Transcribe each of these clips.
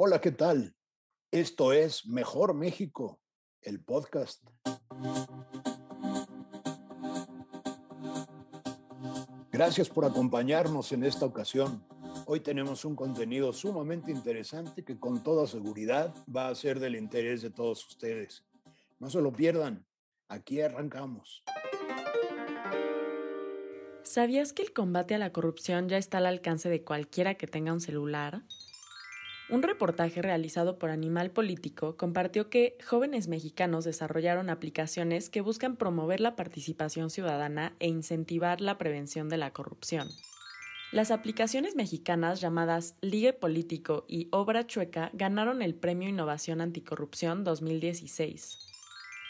Hola, ¿qué tal? Esto es Mejor México, el podcast. Gracias por acompañarnos en esta ocasión. Hoy tenemos un contenido sumamente interesante que con toda seguridad va a ser del interés de todos ustedes. No se lo pierdan. Aquí arrancamos. ¿Sabías que el combate a la corrupción ya está al alcance de cualquiera que tenga un celular? Un reportaje realizado por Animal Político compartió que jóvenes mexicanos desarrollaron aplicaciones que buscan promover la participación ciudadana e incentivar la prevención de la corrupción. Las aplicaciones mexicanas llamadas Ligue Político y Obra Chueca ganaron el Premio Innovación Anticorrupción 2016.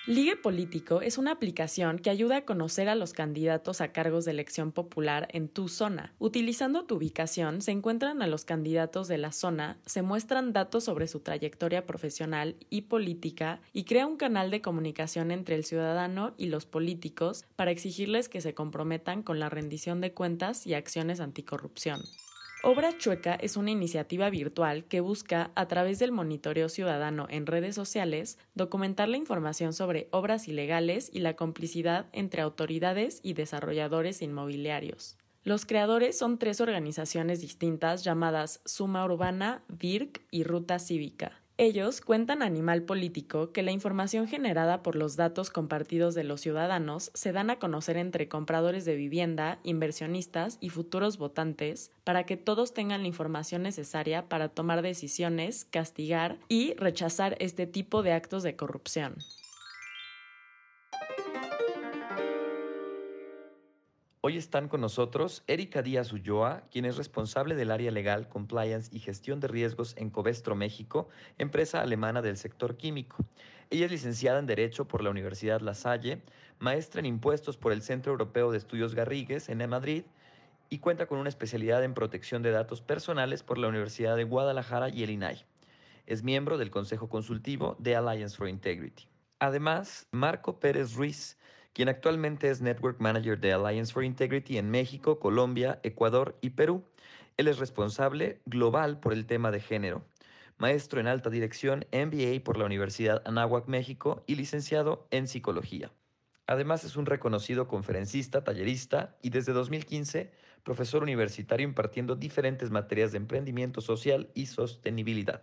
Ligue Político es una aplicación que ayuda a conocer a los candidatos a cargos de elección popular en tu zona. Utilizando tu ubicación, se encuentran a los candidatos de la zona, se muestran datos sobre su trayectoria profesional y política y crea un canal de comunicación entre el ciudadano y los políticos para exigirles que se comprometan con la rendición de cuentas y acciones anticorrupción. Obra Chueca es una iniciativa virtual que busca, a través del monitoreo ciudadano en redes sociales, documentar la información sobre obras ilegales y la complicidad entre autoridades y desarrolladores inmobiliarios. Los creadores son tres organizaciones distintas llamadas Suma Urbana, VIRC y Ruta Cívica. Ellos cuentan Animal Político que la información generada por los datos compartidos de los ciudadanos se dan a conocer entre compradores de vivienda, inversionistas y futuros votantes para que todos tengan la información necesaria para tomar decisiones, castigar y rechazar este tipo de actos de corrupción. Hoy están con nosotros Erika Díaz Ulloa, quien es responsable del área legal, compliance y gestión de riesgos en Covestro México, empresa alemana del sector químico. Ella es licenciada en Derecho por la Universidad La Salle, maestra en impuestos por el Centro Europeo de Estudios Garrigues en Madrid y cuenta con una especialidad en protección de datos personales por la Universidad de Guadalajara y el INAI. Es miembro del Consejo Consultivo de Alliance for Integrity. Además, Marco Pérez Ruiz, quien actualmente es Network Manager de Alliance for Integrity en México, Colombia, Ecuador y Perú. Él es responsable global por el tema de género, maestro en alta dirección MBA por la Universidad Anáhuac, México y licenciado en psicología. Además es un reconocido conferencista, tallerista y desde 2015 profesor universitario impartiendo diferentes materias de emprendimiento social y sostenibilidad.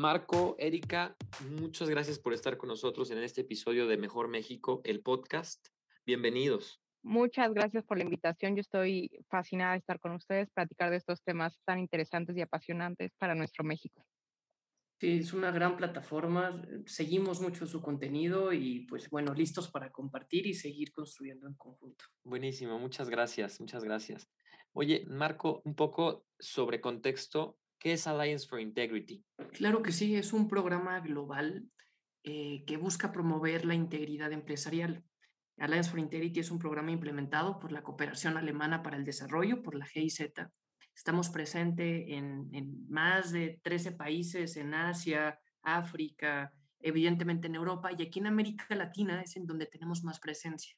Marco, Erika, muchas gracias por estar con nosotros en este episodio de Mejor México, el podcast. Bienvenidos. Muchas gracias por la invitación. Yo estoy fascinada de estar con ustedes, platicar de estos temas tan interesantes y apasionantes para nuestro México. Sí, es una gran plataforma. Seguimos mucho su contenido y pues bueno, listos para compartir y seguir construyendo en conjunto. Buenísimo, muchas gracias, muchas gracias. Oye, Marco, un poco sobre contexto ¿Qué es Alliance for Integrity? Claro que sí, es un programa global eh, que busca promover la integridad empresarial. Alliance for Integrity es un programa implementado por la Cooperación Alemana para el Desarrollo, por la GIZ. Estamos presentes en, en más de 13 países en Asia, África, evidentemente en Europa y aquí en América Latina es en donde tenemos más presencia.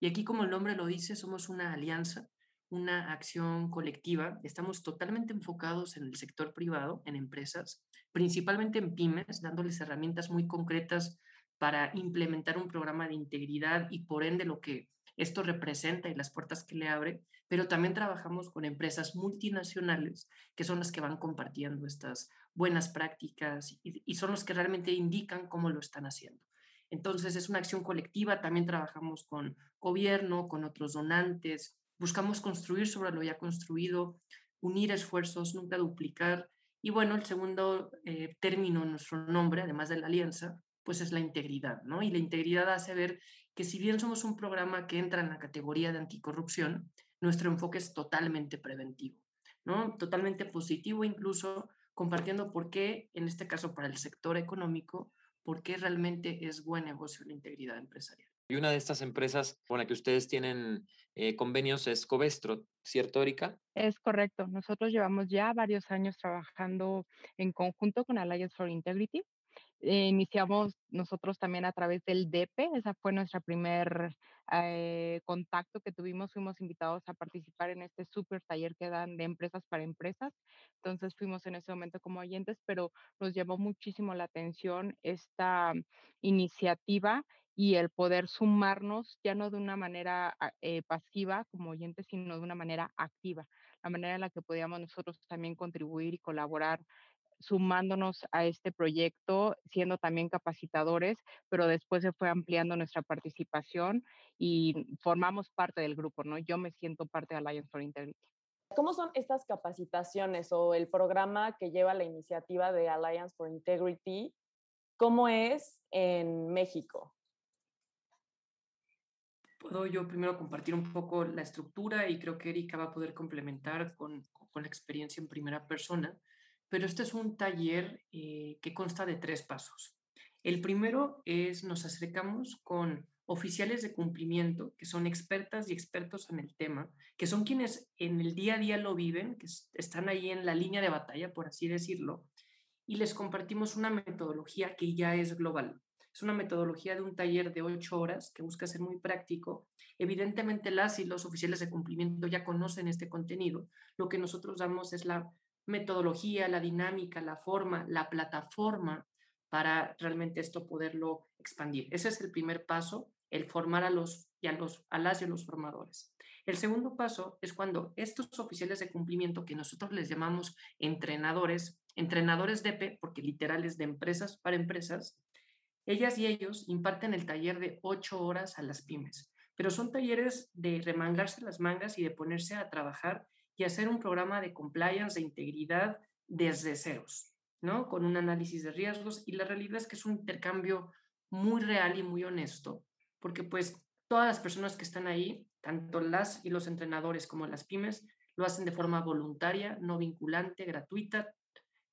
Y aquí, como el nombre lo dice, somos una alianza una acción colectiva. Estamos totalmente enfocados en el sector privado, en empresas, principalmente en pymes, dándoles herramientas muy concretas para implementar un programa de integridad y por ende lo que esto representa y las puertas que le abre, pero también trabajamos con empresas multinacionales que son las que van compartiendo estas buenas prácticas y, son los que realmente indican cómo lo están haciendo. Entonces es una acción colectiva, también trabajamos con gobierno, con otros donantes, Buscamos construir sobre lo ya construido, unir esfuerzos, nunca duplicar. Y bueno, el segundo eh, término en nuestro nombre, además de la alianza, pues es la integridad, ¿no? Y la integridad hace ver que si bien somos un programa que entra en la categoría de anticorrupción, nuestro enfoque es totalmente preventivo, ¿no? Totalmente positivo, incluso compartiendo por qué, en este caso para el sector económico, por qué realmente es buen negocio la integridad empresarial. Y una de estas empresas con la que ustedes tienen eh, convenios es Covestro, ¿cierto, Erika? Es correcto. Nosotros llevamos ya varios años trabajando en conjunto con Alliance for Integrity eh, iniciamos nosotros también a través del DEPE, esa fue nuestra primer eh, contacto que tuvimos, fuimos invitados a participar en este súper taller que dan de empresas para empresas, entonces fuimos en ese momento como oyentes, pero nos llamó muchísimo la atención esta iniciativa y el poder sumarnos ya no de una manera ah, eh, pasiva como oyentes, sino de una manera activa, la manera en la que podíamos nosotros también contribuir y colaborar sumándonos a este proyecto, siendo también capacitadores, pero después se fue ampliando nuestra participación y formamos parte del grupo, ¿no? Yo me siento parte de Alliance for Integrity. ¿Cómo son estas capacitaciones o el programa que lleva la iniciativa de Alliance for Integrity? ¿Cómo es en México? Puedo yo primero compartir un poco la estructura y creo que Erika va a poder complementar con, con la experiencia en primera persona pero este es un taller eh, que consta de tres pasos. El primero es nos acercamos con oficiales de cumplimiento, que son expertas y expertos en el tema, que son quienes en el día a día lo viven, que están ahí en la línea de batalla, por así decirlo, y les compartimos una metodología que ya es global. Es una metodología de un taller de ocho horas que busca ser muy práctico. Evidentemente las y los oficiales de cumplimiento ya conocen este contenido. Lo que nosotros damos es la metodología, la dinámica, la forma, la plataforma para realmente esto poderlo expandir. Ese es el primer paso, el formar a los y a los a las y a los formadores. El segundo paso es cuando estos oficiales de cumplimiento que nosotros les llamamos entrenadores, entrenadores de porque literal es de empresas para empresas, ellas y ellos imparten el taller de ocho horas a las pymes, pero son talleres de remangarse las mangas y de ponerse a trabajar y hacer un programa de compliance, de integridad desde ceros, ¿no? Con un análisis de riesgos y la realidad es que es un intercambio muy real y muy honesto, porque pues todas las personas que están ahí, tanto las y los entrenadores como las pymes, lo hacen de forma voluntaria, no vinculante, gratuita,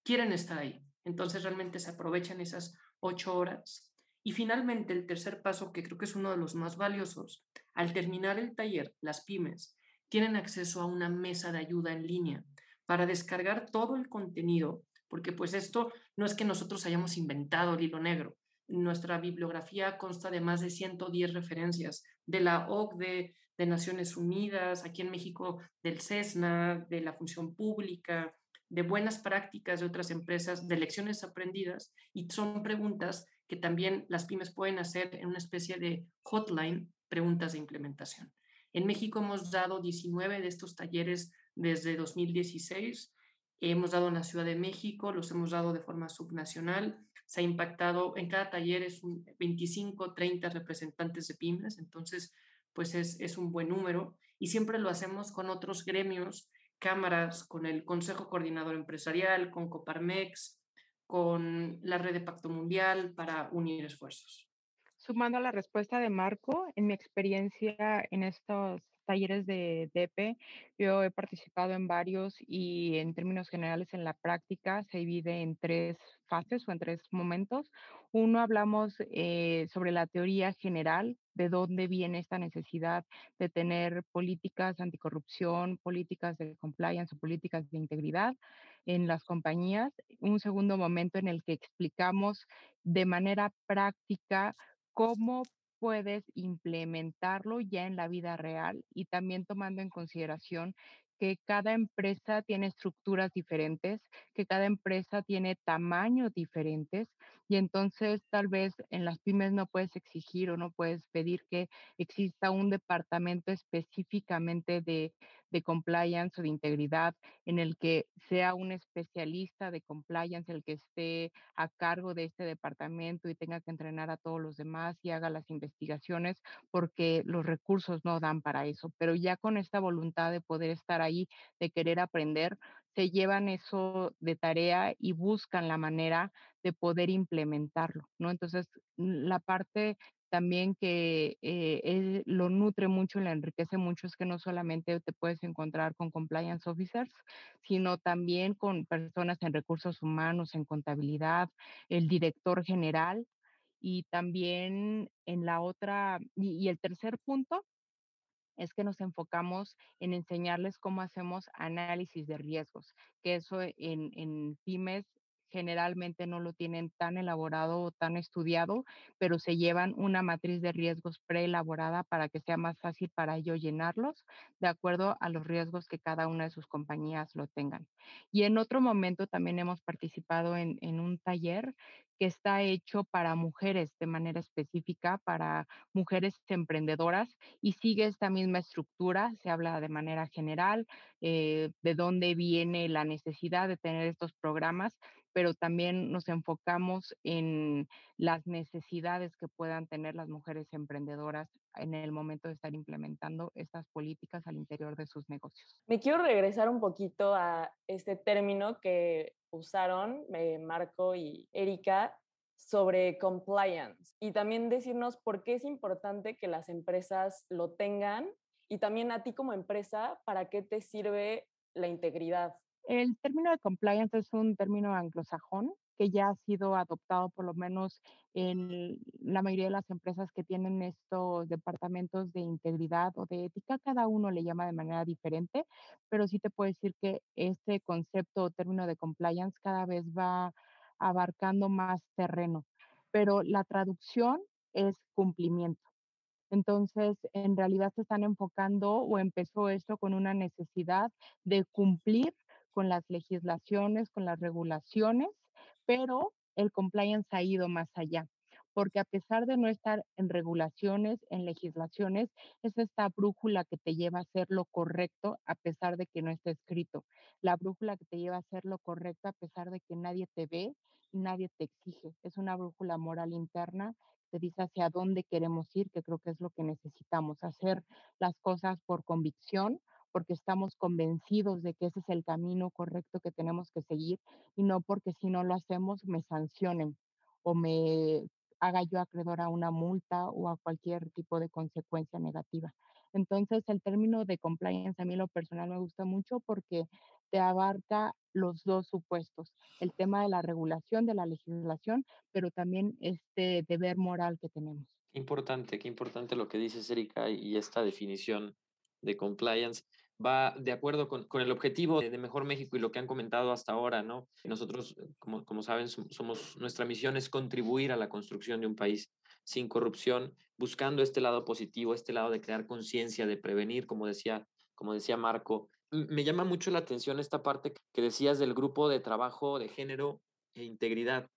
quieren estar ahí. Entonces realmente se aprovechan esas ocho horas. Y finalmente el tercer paso, que creo que es uno de los más valiosos, al terminar el taller, las pymes tienen acceso a una mesa de ayuda en línea para descargar todo el contenido, porque pues esto no es que nosotros hayamos inventado el hilo negro. Nuestra bibliografía consta de más de 110 referencias de la OCDE, de Naciones Unidas, aquí en México del CESNA, de la función pública, de buenas prácticas de otras empresas, de lecciones aprendidas, y son preguntas que también las pymes pueden hacer en una especie de hotline, preguntas de implementación. En México hemos dado 19 de estos talleres desde 2016. Hemos dado en la Ciudad de México, los hemos dado de forma subnacional. Se ha impactado, en cada taller es un 25, 30 representantes de pymes, entonces pues es, es un buen número. Y siempre lo hacemos con otros gremios, cámaras, con el Consejo Coordinador Empresarial, con Coparmex, con la Red de Pacto Mundial para unir esfuerzos. Sumando a la respuesta de Marco, en mi experiencia en estos talleres de DEPE, yo he participado en varios y en términos generales en la práctica se divide en tres fases o en tres momentos. Uno, hablamos eh, sobre la teoría general, de dónde viene esta necesidad de tener políticas anticorrupción, políticas de compliance o políticas de integridad en las compañías. Un segundo momento en el que explicamos de manera práctica cómo puedes implementarlo ya en la vida real y también tomando en consideración que cada empresa tiene estructuras diferentes, que cada empresa tiene tamaños diferentes y entonces tal vez en las pymes no puedes exigir o no puedes pedir que exista un departamento específicamente de, de compliance o de integridad en el que sea un especialista de compliance el que esté a cargo de este departamento y tenga que entrenar a todos los demás y haga las investigaciones porque los recursos no dan para eso. Pero ya con esta voluntad de poder estar ahí, de querer aprender, se llevan eso de tarea y buscan la manera de poder implementarlo, ¿no? Entonces, la parte también que eh, lo nutre mucho, le enriquece mucho, es que no solamente te puedes encontrar con compliance officers, sino también con personas en recursos humanos, en contabilidad, el director general y también en la otra, y, el tercer punto es que nos enfocamos en enseñarles cómo hacemos análisis de riesgos, que eso en, en pymes generalmente no lo tienen tan elaborado o tan estudiado, pero se llevan una matriz de riesgos preelaborada para que sea más fácil para ellos llenarlos de acuerdo a los riesgos que cada una de sus compañías lo tengan. Y en otro momento también hemos participado en, un taller que está hecho para mujeres de manera específica, para mujeres emprendedoras y sigue esta misma estructura, se habla de manera general, eh, de dónde viene la necesidad de tener estos programas, pero también nos enfocamos en las necesidades que puedan tener las mujeres emprendedoras en el momento de estar implementando estas políticas al interior de sus negocios. Me quiero regresar un poquito a este término que usaron eh, Marco y Erika sobre compliance y también decirnos por qué es importante que las empresas lo tengan y también a ti como empresa, ¿para qué te sirve la integridad? El término de compliance es un término anglosajón que ya ha sido adoptado por lo menos en la mayoría de las empresas que tienen estos departamentos de integridad o de ética. Cada uno le llama de manera diferente, pero sí te puedo decir que este concepto o término de compliance cada vez va abarcando más terreno, pero la traducción es cumplimiento. Entonces, en realidad se están enfocando o empezó esto con una necesidad de cumplir con las legislaciones, con las regulaciones, pero el compliance ha ido más allá, porque a pesar de no estar en regulaciones, en legislaciones, es esta brújula que te lleva a hacer lo correcto a pesar de que no esté escrito, la brújula que te lleva a hacer lo correcto a pesar de que nadie te ve y nadie te exige. Es una brújula moral interna te dice hacia dónde queremos ir, que creo que es lo que necesitamos, hacer las cosas por convicción, porque estamos convencidos de que ese es el camino correcto que tenemos que seguir y no porque si no lo hacemos me sancionen o me haga yo acreedor a una multa o a cualquier tipo de consecuencia negativa. Entonces, el término de compliance a mí lo personal me gusta mucho porque te abarca los dos supuestos, el tema de la regulación, de la legislación, pero también este deber moral que tenemos. Qué importante, qué importante lo que dices, Erika, y esta definición de compliance va de acuerdo con, con, el objetivo de Mejor México y lo que han comentado hasta ahora, ¿no? Nosotros, como, como saben, somos, nuestra misión es contribuir a la construcción de un país sin corrupción, buscando este lado positivo, este lado de crear conciencia, de prevenir, como decía, como decía Marco. Me llama mucho la atención esta parte que decías del grupo de trabajo de género e integridad.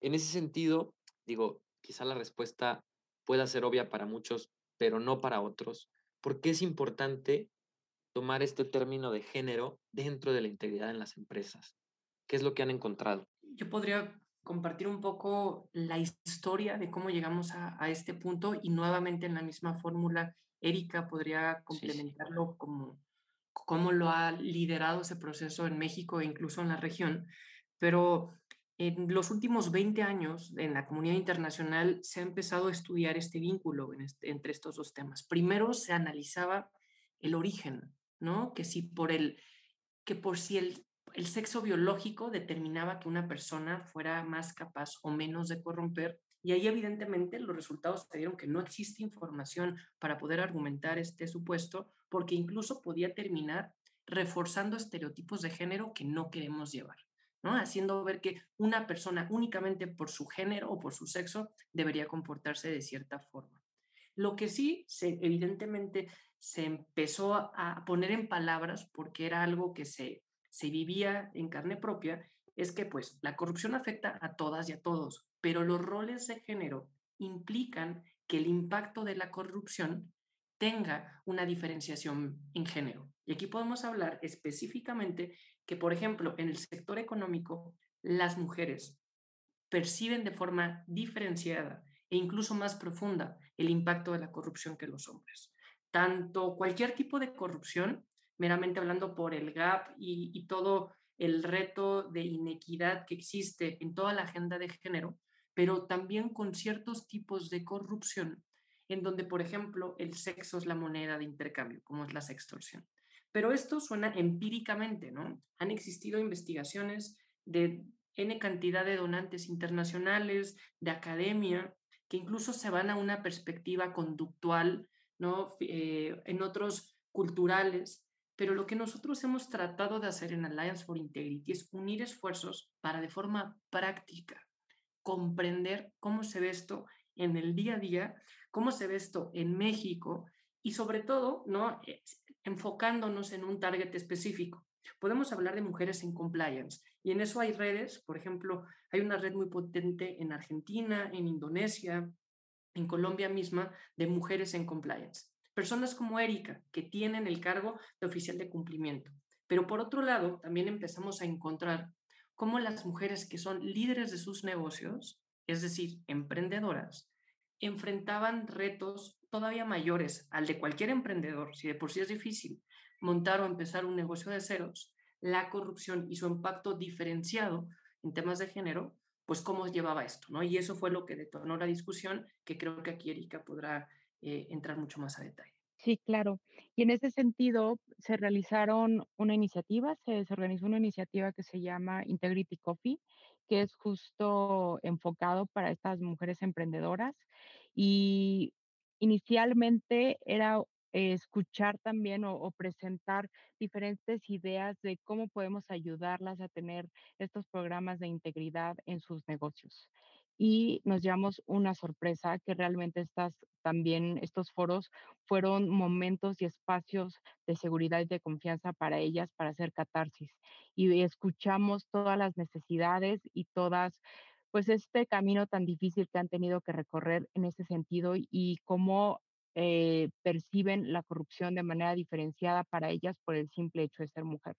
En ese sentido, digo, quizá la respuesta pueda ser obvia para muchos, pero no para otros. ¿Por qué es importante tomar este término de género dentro de la integridad en las empresas? ¿Qué es lo que han encontrado? Yo podría compartir un poco la historia de cómo llegamos a, este punto y nuevamente en la misma fórmula, Erika podría complementarlo como cómo lo ha liderado ese proceso en México e incluso en la región. Pero en los últimos 20 años en la comunidad internacional se ha empezado a estudiar este vínculo este, entre estos dos temas. Primero se analizaba el origen, ¿no? Que si por el, que por si el, el sexo biológico determinaba que una persona fuera más capaz o menos de corromper, y ahí evidentemente los resultados se dieron que no existe información para poder argumentar este supuesto, porque incluso podía terminar reforzando estereotipos de género que no queremos llevar. ¿no? Haciendo ver que una persona únicamente por su género o por su sexo debería comportarse de cierta forma. Lo que sí, se, evidentemente, se empezó a poner en palabras porque era algo que se, se vivía en carne propia, es que pues la corrupción afecta a todas y a todos, pero los roles de género implican que el impacto de la corrupción tenga una diferenciación en género. Y aquí podemos hablar específicamente que, por ejemplo, en el sector económico, las mujeres perciben de forma diferenciada e incluso más profunda el impacto de la corrupción que los hombres. Tanto cualquier tipo de corrupción, meramente hablando por el GAP y, todo el reto de inequidad que existe en toda la agenda de género, pero también con ciertos tipos de corrupción en donde, por ejemplo, el sexo es la moneda de intercambio, como es la sextorsión. Pero esto suena empíricamente, ¿no? Han existido investigaciones de N cantidad de donantes internacionales, de academia, que incluso se van a una perspectiva conductual, ¿no? Eh, en otros culturales, pero lo que nosotros hemos tratado de hacer en Alliance for Integrity es unir esfuerzos para de forma práctica comprender cómo se ve esto en el día a día, cómo se ve esto en México y sobre todo, ¿no? Eh, enfocándonos en un target específico. Podemos hablar de mujeres en compliance y en eso hay redes, por ejemplo, hay una red muy potente en Argentina, en Indonesia, en Colombia misma, de mujeres en compliance. Personas como Erika, que tienen el cargo de oficial de cumplimiento. Pero por otro lado, también empezamos a encontrar cómo las mujeres que son líderes de sus negocios, es decir, emprendedoras, enfrentaban retos todavía mayores al de cualquier emprendedor, si de por sí es difícil montar o empezar un negocio de ceros, la corrupción y su impacto diferenciado en temas de género, pues cómo llevaba esto, ¿no? Y eso fue lo que detonó la discusión, que creo que aquí Erika podrá eh, entrar mucho más a detalle. Sí, claro. Y en ese sentido se realizaron una iniciativa, se, se, organizó una iniciativa que se llama Integrity Coffee, que es justo enfocado para estas mujeres emprendedoras. Y inicialmente era escuchar también o, presentar diferentes ideas de cómo podemos ayudarlas a tener estos programas de integridad en sus negocios. Y nos llevamos una sorpresa que realmente estas también estos foros fueron momentos y espacios de seguridad y de confianza para ellas para hacer catarsis. Y escuchamos todas las necesidades y todas pues este camino tan difícil que han tenido que recorrer en ese sentido y cómo eh, perciben la corrupción de manera diferenciada para ellas por el simple hecho de ser mujer.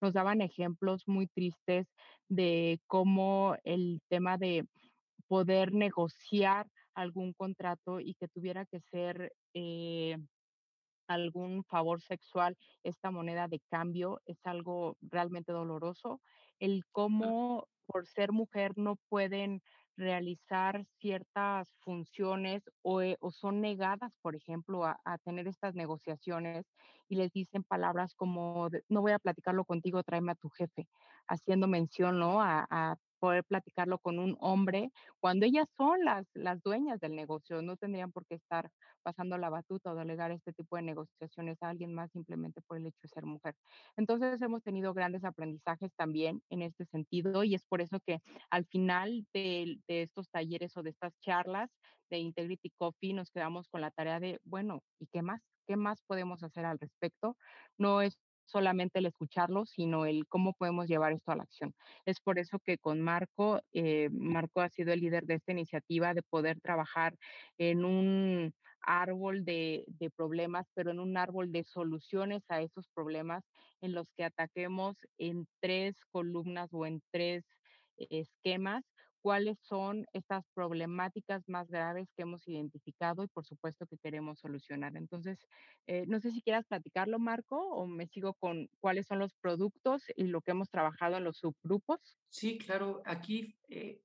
Nos daban ejemplos muy tristes de cómo el tema de poder negociar algún contrato y que tuviera que ser eh, algún favor sexual, esta moneda de cambio es algo realmente doloroso. El cómo por ser mujer no pueden realizar ciertas funciones o, eh, o son negadas, por ejemplo, a, tener estas negociaciones y les dicen palabras como, no voy a platicarlo contigo, tráeme a tu jefe, haciendo mención ¿no? a poder platicarlo con un hombre cuando ellas son las, las dueñas del negocio, no tendrían por qué estar pasando la batuta o delegar este tipo de negociaciones a alguien más simplemente por el hecho de ser mujer. Entonces hemos tenido grandes aprendizajes también en este sentido y es por eso que al final de, de estos talleres o de estas charlas de Integrity Coffee nos quedamos con la tarea de, bueno, ¿y qué más? ¿Qué más podemos hacer al respecto? No es solamente el escucharlo, sino el cómo podemos llevar esto a la acción. Es por eso que con Marco, eh, Marco ha sido el líder de esta iniciativa de poder trabajar en un árbol de, de, problemas, pero en un árbol de soluciones a esos problemas en los que ataquemos en tres columnas o en tres esquemas cuáles son estas problemáticas más graves que hemos identificado y por supuesto que queremos solucionar. Entonces, eh, no sé si quieras platicarlo, Marco, o me sigo con cuáles son los productos y lo que hemos trabajado en los subgrupos. Sí, claro. Aquí eh,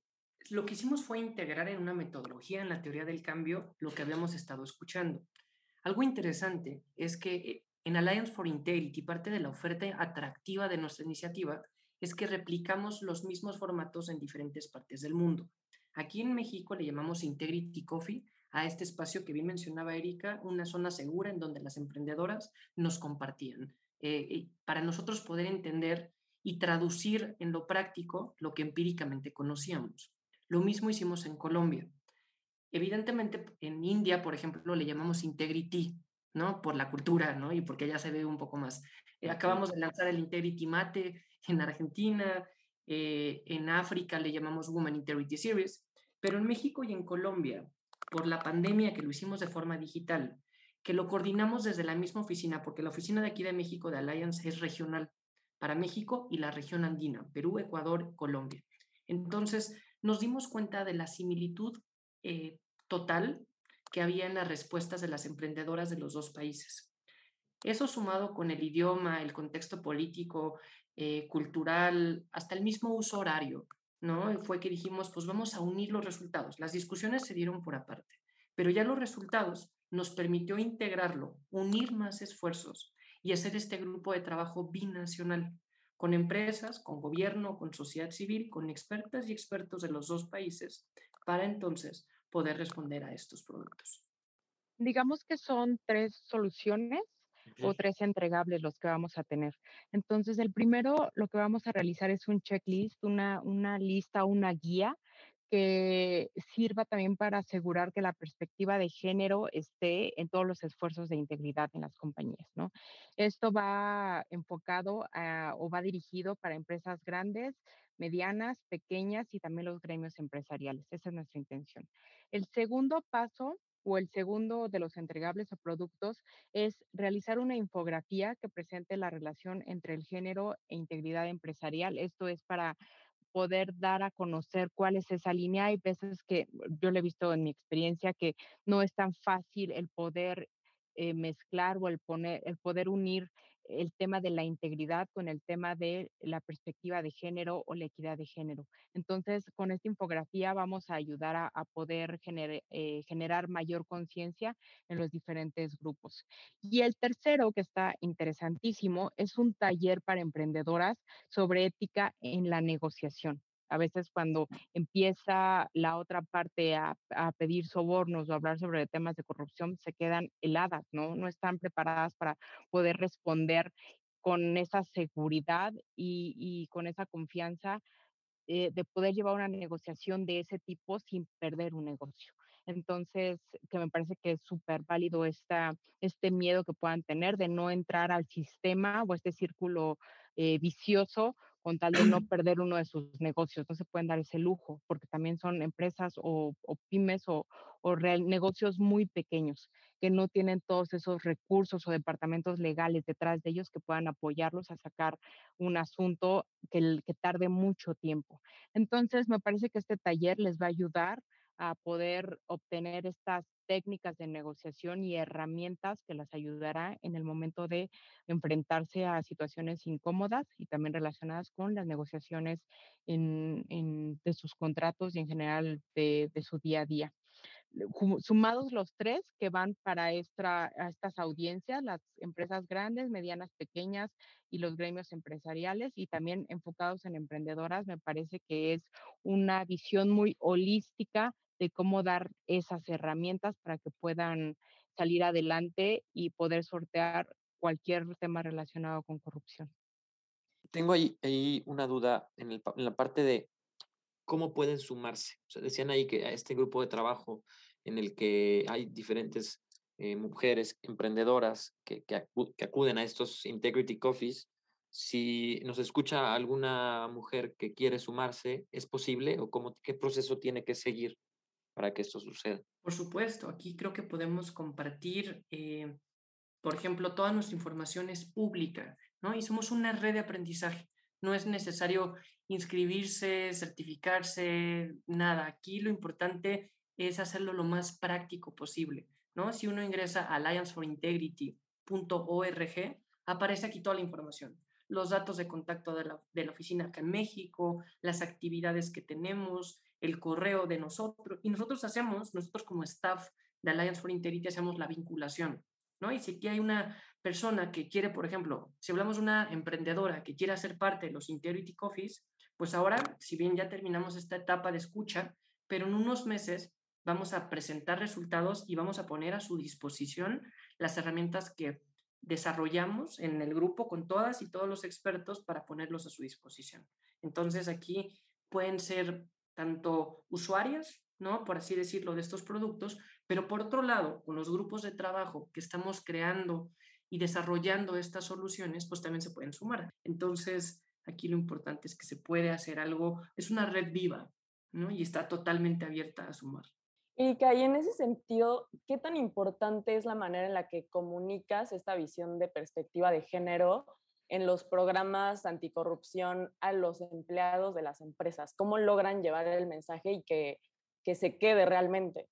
lo que hicimos fue integrar en una metodología en la teoría del cambio lo que habíamos estado escuchando. Algo interesante es que eh, en Alliance for Integrity, parte de la oferta atractiva de nuestra iniciativa es que replicamos los mismos formatos en diferentes partes del mundo. Aquí en México le llamamos Integrity Coffee a este espacio que bien mencionaba Erika, una zona segura en donde las emprendedoras nos compartían. Eh, para nosotros poder entender y traducir en lo práctico lo que empíricamente conocíamos. Lo mismo hicimos en Colombia. Evidentemente, en India, por ejemplo, le llamamos Integrity, ¿no? Por la cultura, ¿no? Y porque ya se ve un poco más. Eh, acabamos de lanzar el Integrity Mate, en Argentina, eh, en África le llamamos Women Integrity Series, pero en México y en Colombia, por la pandemia que lo hicimos de forma digital, que lo coordinamos desde la misma oficina, porque la oficina de aquí de México de Alliance es regional para México y la región andina, Perú, Ecuador, Colombia. Entonces, nos dimos cuenta de la similitud eh, total que había en las respuestas de las emprendedoras de los dos países. Eso sumado con el idioma, el contexto político, eh, cultural, hasta el mismo uso horario, ¿no? Fue que dijimos, pues vamos a unir los resultados. Las discusiones se dieron por aparte, pero ya los resultados nos permitió integrarlo, unir más esfuerzos y hacer este grupo de trabajo binacional con empresas, con gobierno, con sociedad civil, con expertas y expertos de los dos países, para entonces poder responder a estos productos. Digamos que son tres soluciones o tres entregables los que vamos a tener. Entonces, el primero, lo que vamos a realizar es un checklist, una, una lista, una guía que sirva también para asegurar que la perspectiva de género esté en todos los esfuerzos de integridad en las compañías, ¿no? Esto va enfocado o va dirigido para empresas grandes, medianas, pequeñas y también los gremios empresariales. Esa es nuestra intención. El segundo paso o el segundo de los entregables o productos es realizar una infografía que presente la relación entre el género e integridad empresarial. Esto es para poder dar a conocer cuál es esa línea. Hay veces que yo lo he visto en mi experiencia que no es tan fácil el poder eh, mezclar o el, poner, el poder unir el tema de la integridad con el tema de la perspectiva de género o la equidad de género. Entonces, con esta infografía vamos a ayudar a, poder eh, generar mayor conciencia en los diferentes grupos. Y el tercero, que está interesantísimo, es un taller para emprendedoras sobre ética en la negociación. A veces cuando empieza la otra parte a, pedir sobornos o hablar sobre temas de corrupción, se quedan heladas, ¿no? No están preparadas para poder responder con esa seguridad y, con esa confianza eh, de poder llevar una negociación de ese tipo sin perder un negocio. Entonces, que me parece que es súper válido esta, este miedo que puedan tener de no entrar al sistema o este círculo eh, vicioso con tal de no perder uno de sus negocios. No se pueden dar ese lujo porque también son empresas o, pymes o, o real, negocios muy pequeños que no tienen todos esos recursos o departamentos legales detrás de ellos que puedan apoyarlos a sacar un asunto que, que tarde mucho tiempo. Entonces, me parece que este taller les va a ayudar a poder obtener estas técnicas de negociación y herramientas que las ayudará en el momento de enfrentarse a situaciones incómodas y también relacionadas con las negociaciones en, de sus contratos y en general de, su día a día. Sumados los tres que van para esta, estas audiencias, las empresas grandes, medianas, pequeñas y los gremios empresariales y también enfocados en emprendedoras, me parece que es una visión muy holística de cómo dar esas herramientas para que puedan salir adelante y poder sortear cualquier tema relacionado con corrupción. Tengo ahí, ahí una duda en, el, en, la parte de cómo pueden sumarse. O sea, decían ahí que a este grupo de trabajo en el que hay diferentes eh, mujeres emprendedoras que, que, que, acuden a estos Integrity Coffees, si nos escucha alguna mujer que quiere sumarse, ¿es posible o cómo, qué proceso tiene que seguir para que esto suceda. Por supuesto, aquí creo que podemos compartir, eh, por ejemplo, toda nuestra información es pública, ¿no? Y somos una red de aprendizaje. No es necesario inscribirse, certificarse, nada. Aquí lo importante es hacerlo lo más práctico posible, ¿no? Si uno ingresa a allianceforintegrity.org, aparece aquí toda la información los datos de contacto de la, de la, oficina acá en México, las actividades que tenemos, el correo de nosotros y nosotros hacemos, nosotros como staff de Alliance for Integrity hacemos la vinculación, ¿no? Y si aquí hay una persona que quiere, por ejemplo, si hablamos de una emprendedora que quiere ser parte de los Integrity Coffees, pues ahora, si bien ya terminamos esta etapa de escucha, pero en unos meses vamos a presentar resultados y vamos a poner a su disposición las herramientas que desarrollamos en el grupo con todas y todos los expertos para ponerlos a su disposición. Entonces aquí pueden ser tanto usuarias, ¿no? Por así decirlo, de estos productos, pero por otro lado, con los grupos de trabajo que estamos creando y desarrollando estas soluciones, pues también se pueden sumar. Entonces, aquí lo importante es que se puede hacer algo, es una red viva, ¿no? Y está totalmente abierta a sumar. Y que ahí en ese sentido, ¿qué tan importante es la manera en la que comunicas esta visión de perspectiva de género en los programas anticorrupción a los empleados de las empresas? ¿Cómo logran llevar el mensaje y que, que se quede realmente?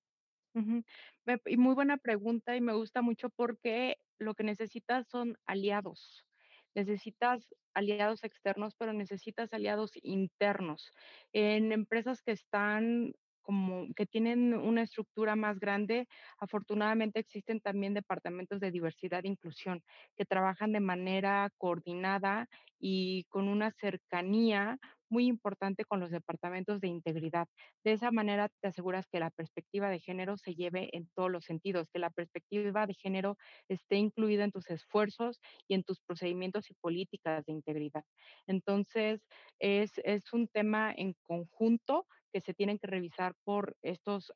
Y muy buena pregunta y me gusta mucho porque lo que necesitas son aliados. Necesitas aliados externos, pero necesitas aliados internos. En empresas que están como que tienen una estructura más grande, afortunadamente existen también departamentos de diversidad e inclusión que trabajan de manera coordinada y con una cercanía muy importante con los departamentos de integridad. De esa manera te aseguras que la perspectiva de género se lleve en todos los sentidos, que la perspectiva de género esté incluida en tus esfuerzos y en tus procedimientos y políticas de integridad. Entonces, es, es un tema en conjunto que se tienen que revisar por estos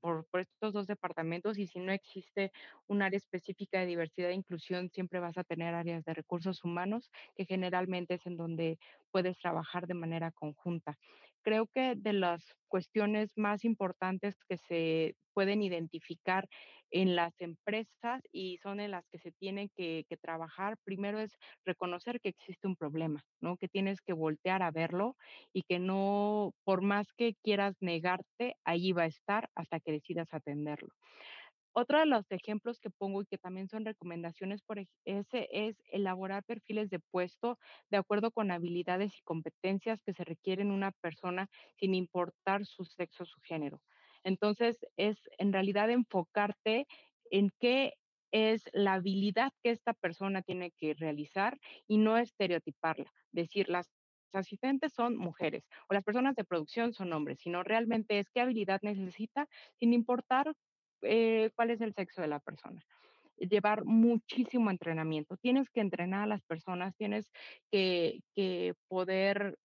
por, estos dos departamentos y si no existe un área específica de diversidad e inclusión, siempre vas a tener áreas de recursos humanos, que generalmente es en donde puedes trabajar de manera conjunta. Creo que de las cuestiones más importantes que se pueden identificar en las empresas y son en las que se tienen que, que, trabajar, primero es reconocer que existe un problema, ¿no? Que tienes que voltear a verlo y que no, por más que quieras negarte, ahí va a estar hasta que decidas atenderlo. Otro de los ejemplos que pongo y que también son recomendaciones por ese es elaborar perfiles de puesto de acuerdo con habilidades y competencias que se requieren una persona sin importar su sexo o su género. Entonces, es en realidad enfocarte en qué es la habilidad que esta persona tiene que realizar y no estereotiparla. Decir, las asistentes son mujeres o las personas de producción son hombres, sino realmente es qué habilidad necesita sin importar eh, cuál es el sexo de la persona. Llevar muchísimo entrenamiento. Tienes que entrenar a las personas, tienes que, que poder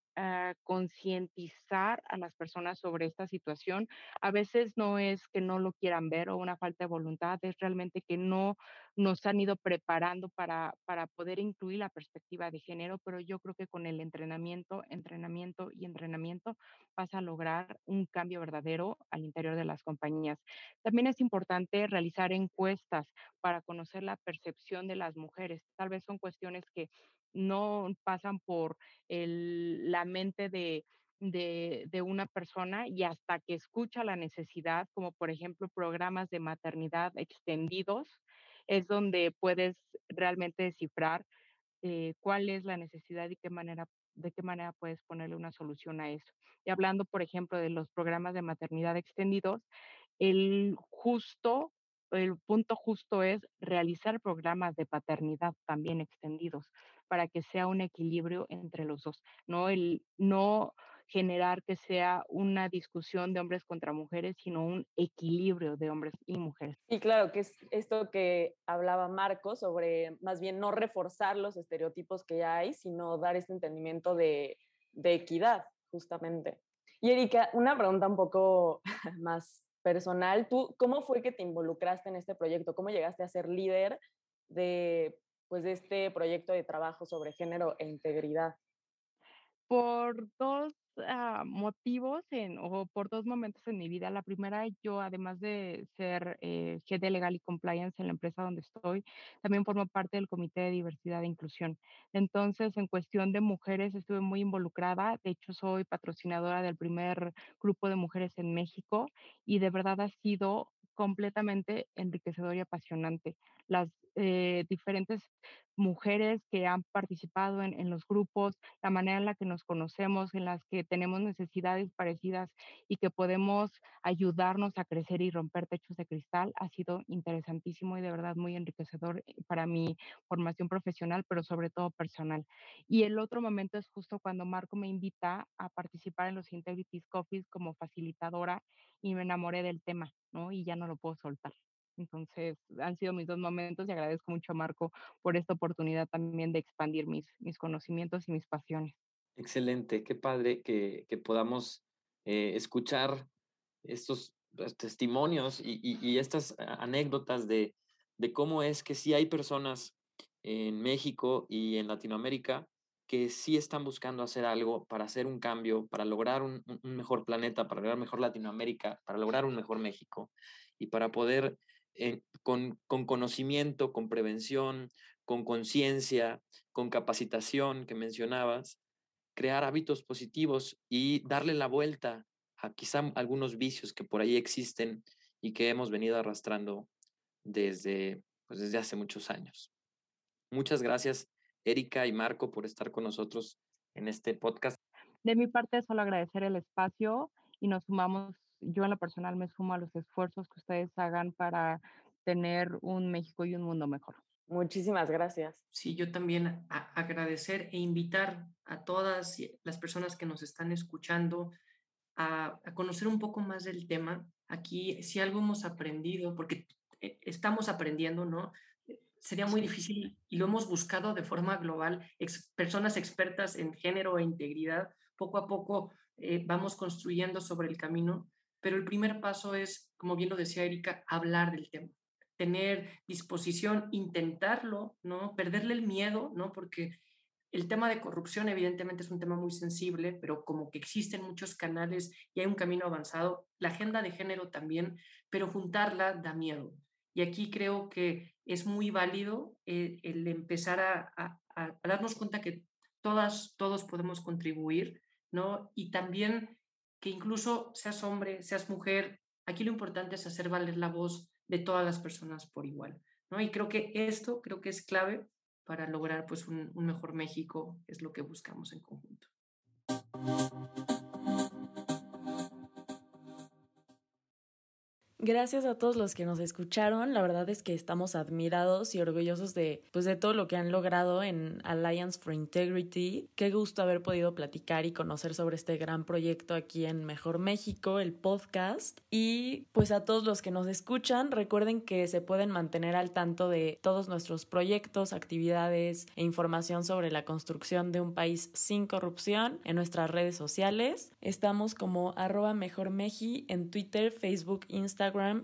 concientizar a las personas sobre esta situación. A veces no es que no lo quieran ver o una falta de voluntad, es realmente que no nos han ido preparando para, para poder incluir la perspectiva de género, pero yo creo que con el entrenamiento, entrenamiento y entrenamiento vas a lograr un cambio verdadero al interior de las compañías. También es importante realizar encuestas para conocer la percepción de las mujeres. Tal vez son cuestiones que no pasan por la mente de, una persona y hasta que escucha la necesidad, como por ejemplo programas de maternidad extendidos, es donde puedes realmente descifrar eh, cuál es la necesidad y de qué manera puedes ponerle una solución a eso. Y hablando, por ejemplo, de los programas de maternidad extendidos, el justo el punto justo es realizar programas de paternidad también extendidos para que sea un equilibrio entre los dos, no el no generar que sea una discusión de hombres contra mujeres, sino un equilibrio de hombres y mujeres. Y claro, que es esto que hablaba Marco sobre más bien no reforzar los estereotipos que ya hay, sino dar este entendimiento de, de equidad, justamente. Y Erika, una pregunta un poco más personal, ¿tú cómo fue que te involucraste en este proyecto? ¿Cómo llegaste a ser líder de, pues, de este proyecto de trabajo sobre género e integridad? Por dos uh, motivos en, o por dos momentos en mi vida. La primera, yo además de ser eh, de legal y compliance en la empresa donde estoy, también formo parte del Comité de Diversidad e Inclusión. Entonces, en cuestión de mujeres, estuve muy involucrada. De hecho, soy patrocinadora del primer grupo de mujeres en México y de verdad ha sido completamente enriquecedor y apasionante. Las eh, diferentes mujeres que han participado en, en, los grupos, la manera en la que nos conocemos, en las que tenemos necesidades parecidas y que podemos ayudarnos a crecer y romper techos de cristal, ha sido interesantísimo y de verdad muy enriquecedor eh, para mi formación profesional, pero sobre todo personal. Y el otro momento es justo cuando Marco me invita a participar en los Integrity Coffees como facilitadora y me enamoré del tema, ¿no? Y ya no lo puedo soltar. Entonces, han sido mis dos momentos y agradezco mucho a Marco por esta oportunidad también de expandir mis, mis conocimientos y mis pasiones. Excelente, qué padre que, que podamos eh, escuchar estos pues, testimonios y, y, y, estas anécdotas de, de cómo es que sí hay personas en México y en Latinoamérica que sí están buscando hacer algo para hacer un cambio, para lograr un, un mejor planeta, para lograr mejor Latinoamérica, para lograr un mejor México y para poder eh, con, con, conocimiento, con prevención, con conciencia, con capacitación que mencionabas, crear hábitos positivos y darle la vuelta a quizá algunos vicios que por ahí existen y que hemos venido arrastrando desde, pues desde hace muchos años. Muchas gracias, Erika y Marco, por estar con nosotros en este podcast. De mi parte, solo agradecer el espacio y nos sumamos yo en lo personal me sumo a los esfuerzos que ustedes hagan para tener un México y un mundo mejor. Muchísimas gracias. Sí, yo también agradecer e invitar a todas las personas que nos están escuchando a, a, conocer un poco más del tema. Aquí, si algo hemos aprendido, porque eh, estamos aprendiendo, ¿no? Sería muy difícil y lo hemos buscado de forma global, personas expertas en género e integridad, poco a poco eh, vamos construyendo sobre el camino, pero el primer paso es, como bien lo decía Erika, hablar del tema tener disposición, intentarlo, ¿no? Perderle el miedo, ¿no? Porque el tema de corrupción evidentemente es un tema muy sensible, pero como que existen muchos canales y hay un camino avanzado, la agenda de género también, pero juntarla da miedo. Y aquí creo que es muy válido eh, el empezar a, a, darnos cuenta que todas, todos podemos contribuir, ¿no? Y también que incluso seas hombre, seas mujer, aquí lo importante es hacer valer la voz de todas las personas por igual. ¿no? Y creo que esto creo que es clave para lograr pues, un, un mejor México, es lo que buscamos en conjunto. Gracias a todos los que nos escucharon. La verdad es que estamos admirados y orgullosos de, pues, de todo lo que han logrado en Alliance for Integrity. Qué gusto haber podido platicar y conocer sobre este gran proyecto aquí en Mejor México, el podcast. Y pues a todos los que nos escuchan, recuerden que se pueden mantener al tanto de todos nuestros proyectos, actividades e información sobre la construcción de un país sin corrupción en nuestras redes sociales. Estamos como arroba mejormeji en Twitter, Facebook,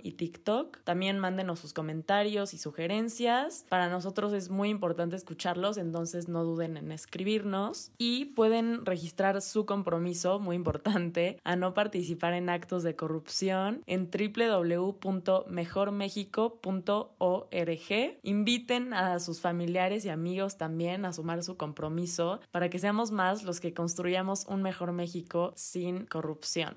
Y TikTok. También mándenos sus comentarios y sugerencias. Para nosotros es muy importante escucharlos, entonces no duden en escribirnos. Y pueden registrar su compromiso, muy importante, a no participar en actos de corrupción en www.mejormexico.org. Inviten a sus familiares y amigos también a sumar su compromiso para que seamos más los que construyamos un mejor México sin corrupción.